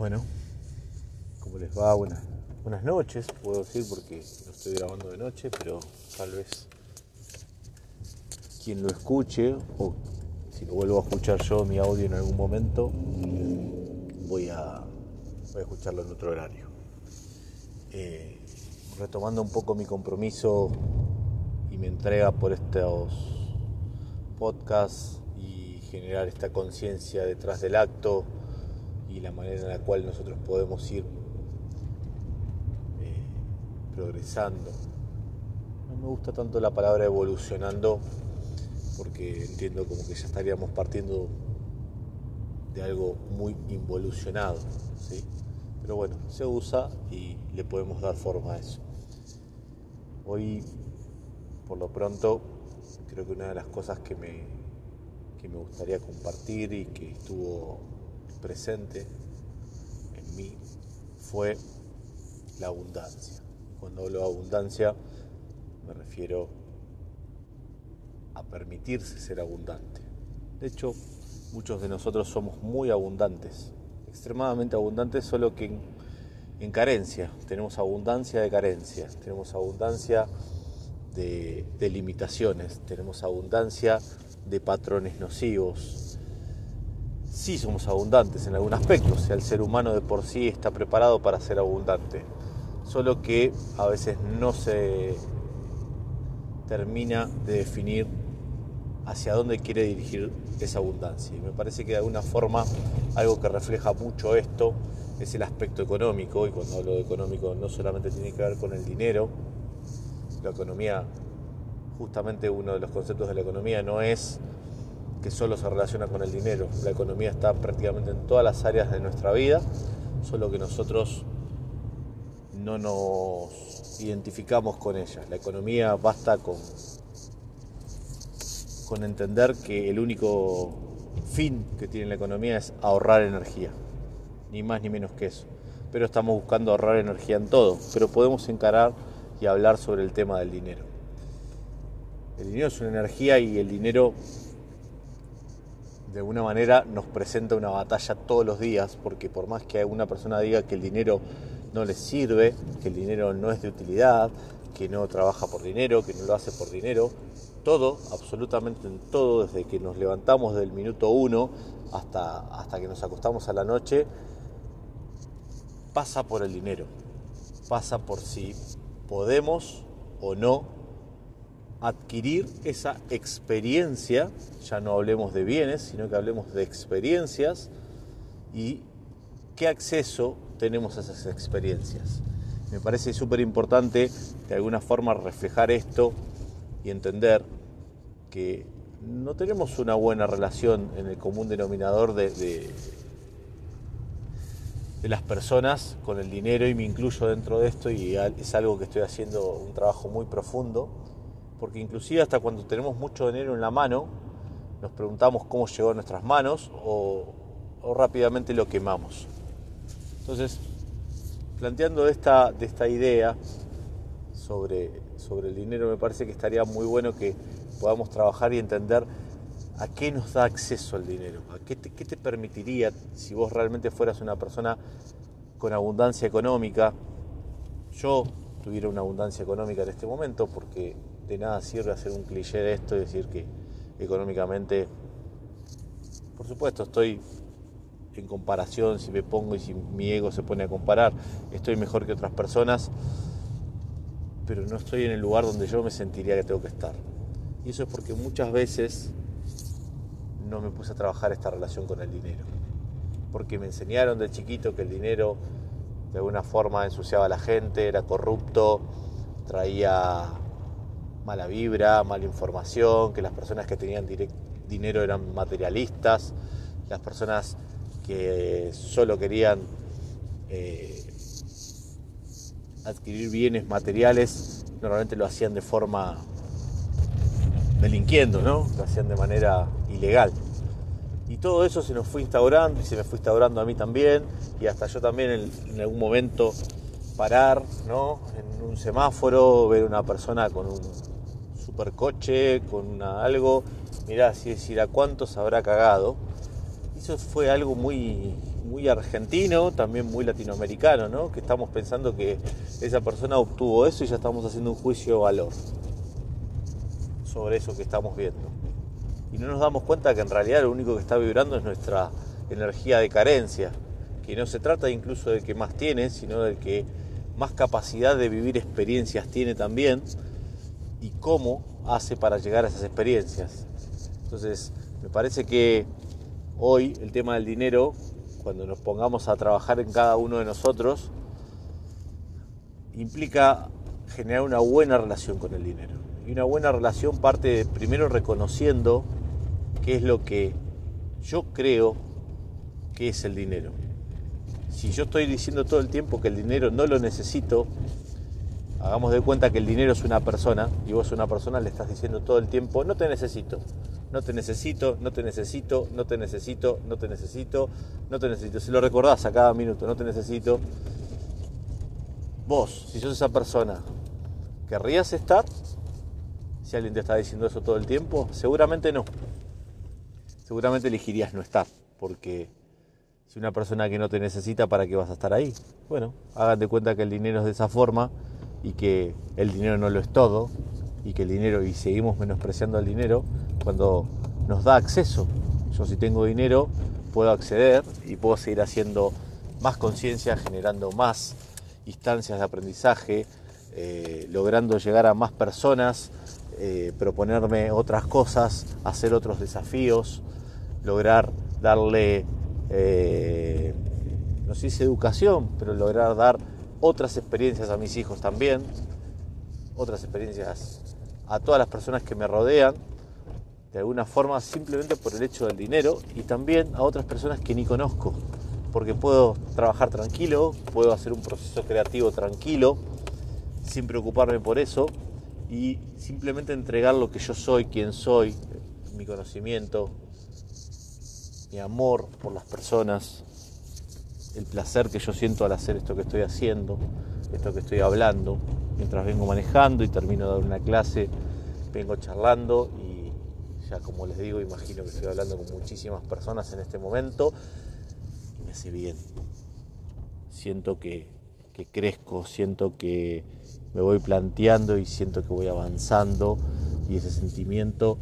Bueno, ¿cómo les va? Buenas, noches, puedo decir, porque lo estoy grabando de noche, pero tal vez quien lo escuche o si lo vuelvo a escuchar yo mi audio en algún momento, voy a, voy a escucharlo en otro horario. Eh, retomando un poco mi compromiso y mi entrega por estos podcasts y generar esta conciencia detrás del acto y la manera en la cual nosotros podemos ir eh, progresando. No me gusta tanto la palabra evolucionando porque entiendo como que ya estaríamos partiendo de algo muy involucionado, ¿sí? pero bueno, se usa y le podemos dar forma a eso. Hoy, por lo pronto, creo que una de las cosas que me, que me gustaría compartir y que estuvo presente en mí fue la abundancia. Cuando hablo de abundancia me refiero a permitirse ser abundante. De hecho, muchos de nosotros somos muy abundantes, extremadamente abundantes, solo que en, carencia. Tenemos abundancia de carencias, tenemos abundancia de limitaciones, tenemos abundancia de patrones nocivos, sí somos abundantes en algún aspecto, o sea, el ser humano de por sí está preparado para ser abundante, solo que a veces no se termina de definir hacia dónde quiere dirigir esa abundancia. Y me parece que de alguna forma algo que refleja mucho esto es el aspecto económico, y cuando hablo de económico no solamente tiene que ver con el dinero, la economía, justamente uno de los conceptos de la economía no es que solo se relaciona con el dinero. La economía está prácticamente en todas las áreas de nuestra vida, solo que nosotros no nos identificamos con ella. La economía basta con, con entender que el único fin que tiene la economía es ahorrar energía, ni más ni menos que eso. Pero estamos buscando ahorrar energía en todo, pero podemos encarar y hablar sobre el tema del dinero. El dinero es una energía y el dinero de alguna manera nos presenta una batalla todos los días, porque por más que una persona diga que el dinero no le sirve, que el dinero no es de utilidad, que no trabaja por dinero, que no lo hace por dinero, todo, absolutamente en todo, desde que nos levantamos del minuto uno hasta, hasta que nos acostamos a la noche, pasa por el dinero, pasa por si podemos o no adquirir esa experiencia, ya no hablemos de bienes, sino que hablemos de experiencias y qué acceso tenemos a esas experiencias. Me parece súper importante de alguna forma reflejar esto y entender que no tenemos una buena relación en el común denominador de, de, de, las personas con el dinero y me incluyo dentro de esto y es algo que estoy haciendo un trabajo muy profundo porque inclusive hasta cuando tenemos mucho dinero en la mano, nos preguntamos cómo llegó a nuestras manos o, rápidamente lo quemamos. Entonces, planteando esta, de esta idea sobre, sobre el dinero, me parece que estaría muy bueno que podamos trabajar y entender a qué nos da acceso el dinero, a qué te, qué te permitiría si vos realmente fueras una persona con abundancia económica. Yo tuviera una abundancia económica en este momento porque de nada sirve hacer un cliché de esto y decir que económicamente, por supuesto, estoy en comparación, si me pongo y si mi ego se pone a comparar, estoy mejor que otras personas, pero no estoy en el lugar donde yo me sentiría que tengo que estar. Y eso es porque muchas veces no me puse a trabajar esta relación con el dinero. Porque me enseñaron de chiquito que el dinero de alguna forma ensuciaba a la gente, era corrupto, traía mala vibra, mala información, que las personas que tenían dinero eran materialistas, las personas que solo querían eh, adquirir bienes materiales normalmente lo hacían de forma delinquiendo, ¿no? Lo hacían de manera ilegal. Y todo eso se nos fue instaurando y se me fue instaurando a mí también y hasta yo también en, en algún momento parar ¿no? en un semáforo, ver una persona con un supercoche, con algo, mirá, si decir a cuántos habrá cagado. eso fue algo muy, muy argentino, también muy latinoamericano, ¿no? Que estamos pensando que esa persona obtuvo eso y ya estamos haciendo un juicio de valor sobre eso que estamos viendo. Y no nos damos cuenta que en realidad lo único que está vibrando es nuestra energía de carencia, que no se trata incluso del que más tiene, sino del que más capacidad de vivir experiencias tiene también y cómo hace para llegar a esas experiencias. Entonces, me parece que hoy el tema del dinero, cuando nos pongamos a trabajar en cada uno de nosotros, implica generar una buena relación con el dinero. Y una buena relación parte primero reconociendo qué es lo que yo creo que es el dinero. Si yo estoy diciendo todo el tiempo que el dinero no lo necesito, hagamos de cuenta que el dinero es una persona y vos una persona le estás diciendo todo el tiempo, no te necesito, no te necesito, no te necesito, no te necesito, no te necesito, no te necesito. Si lo recordás a cada minuto, no te necesito. Vos, si sos esa persona, ¿querrías estar? Si alguien te está diciendo eso todo el tiempo, seguramente no. Seguramente elegirías no estar, porque si una persona que no te necesita, ¿para qué vas a estar ahí? Bueno, hagan de cuenta que el dinero es de esa forma y que el dinero no lo es todo y que el dinero, y seguimos menospreciando el dinero cuando nos da acceso. Yo si tengo dinero puedo acceder y puedo seguir haciendo más conciencia, generando más instancias de aprendizaje, eh, logrando llegar a más personas, eh, proponerme otras cosas, hacer otros desafíos, lograr darle, eh, no sé si educación, pero lograr dar otras experiencias a mis hijos también, otras experiencias a todas las personas que me rodean, de alguna forma simplemente por el hecho del dinero y también a otras personas que ni conozco, porque puedo trabajar tranquilo, puedo hacer un proceso creativo tranquilo, sin preocuparme por eso y simplemente entregar lo que yo soy, quien soy, mi conocimiento, mi amor por las personas, el placer que yo siento al hacer esto que estoy haciendo, esto que estoy hablando, mientras vengo manejando y termino de dar una clase, vengo charlando y ya como les digo, imagino que estoy hablando con muchísimas personas en este momento y me hace bien. Siento que, que crezco, siento que me voy planteando y siento que voy avanzando y ese sentimiento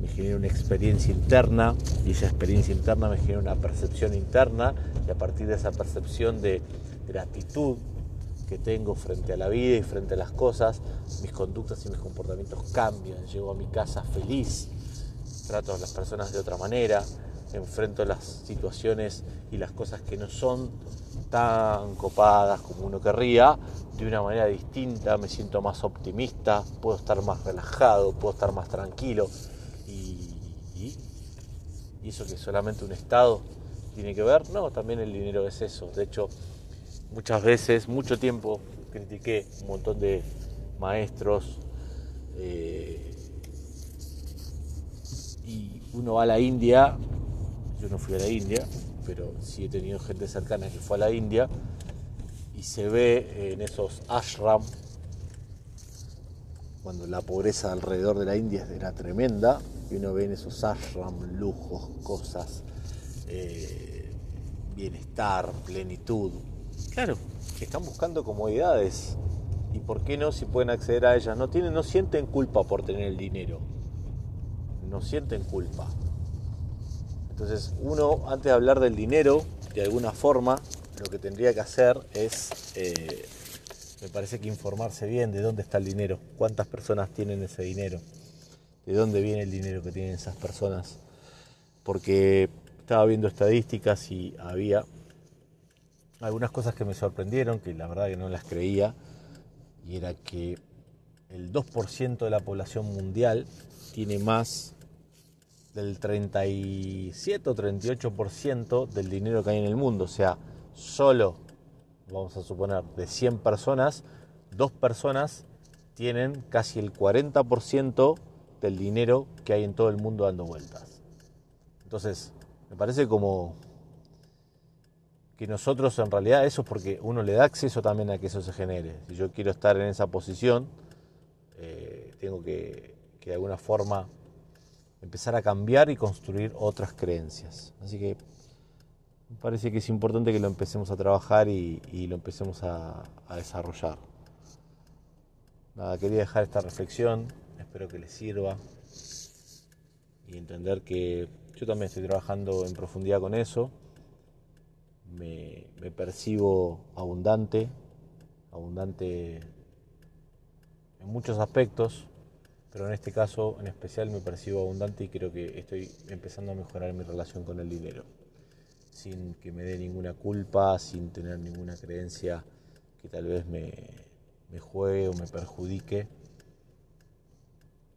me genera una experiencia interna y esa experiencia interna me genera una percepción interna y a partir de esa percepción de gratitud que tengo frente a la vida y frente a las cosas, mis conductas y mis comportamientos cambian. Llego a mi casa feliz, trato a las personas de otra manera, enfrento las situaciones y las cosas que no son tan copadas como uno querría de una manera distinta, me siento más optimista, puedo estar más relajado, puedo estar más tranquilo y eso que solamente un Estado tiene que ver, no, también el dinero es eso. De hecho, muchas veces, mucho tiempo, critiqué un montón de maestros eh, y uno va a la India, yo no fui a la India, pero sí he tenido gente cercana que fue a la India y se ve en esos ashram, cuando la pobreza alrededor de la India era tremenda, y uno ve en esos ashram, lujos, cosas, eh, bienestar, plenitud. Claro, que están buscando comodidades. ¿Y por qué no si pueden acceder a ellas? No, tienen, no sienten culpa por tener el dinero. No sienten culpa. Entonces uno, antes de hablar del dinero, de alguna forma, lo que tendría que hacer es, eh, me parece que informarse bien de dónde está el dinero, cuántas personas tienen ese dinero de dónde viene el dinero que tienen esas personas. Porque estaba viendo estadísticas y había algunas cosas que me sorprendieron, que la verdad que no las creía, y era que el 2% de la población mundial tiene más del 37 o 38% del dinero que hay en el mundo. O sea, solo, vamos a suponer, de 100 personas, dos personas tienen casi el 40% del dinero que hay en todo el mundo dando vueltas. Entonces, me parece como que nosotros en realidad eso es porque uno le da acceso también a que eso se genere. Si yo quiero estar en esa posición, eh, tengo que, de alguna forma empezar a cambiar y construir otras creencias. Así que Me parece que es importante que lo empecemos a trabajar y, lo empecemos a, a, desarrollar. Nada, quería dejar esta reflexión, espero que les sirva. Y entender que yo también estoy trabajando en profundidad con eso. Me, percibo abundante, abundante en muchos aspectos, pero en este caso en especial me percibo abundante y creo que estoy empezando a mejorar mi relación con el dinero, sin que me dé ninguna culpa, sin tener ninguna creencia que tal vez me juegue o me perjudique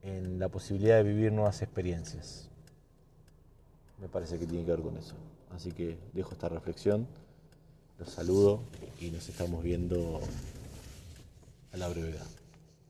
en la posibilidad de vivir nuevas experiencias. Me parece que tiene que ver con eso. Así que dejo esta reflexión, los saludo y nos estamos viendo a la brevedad.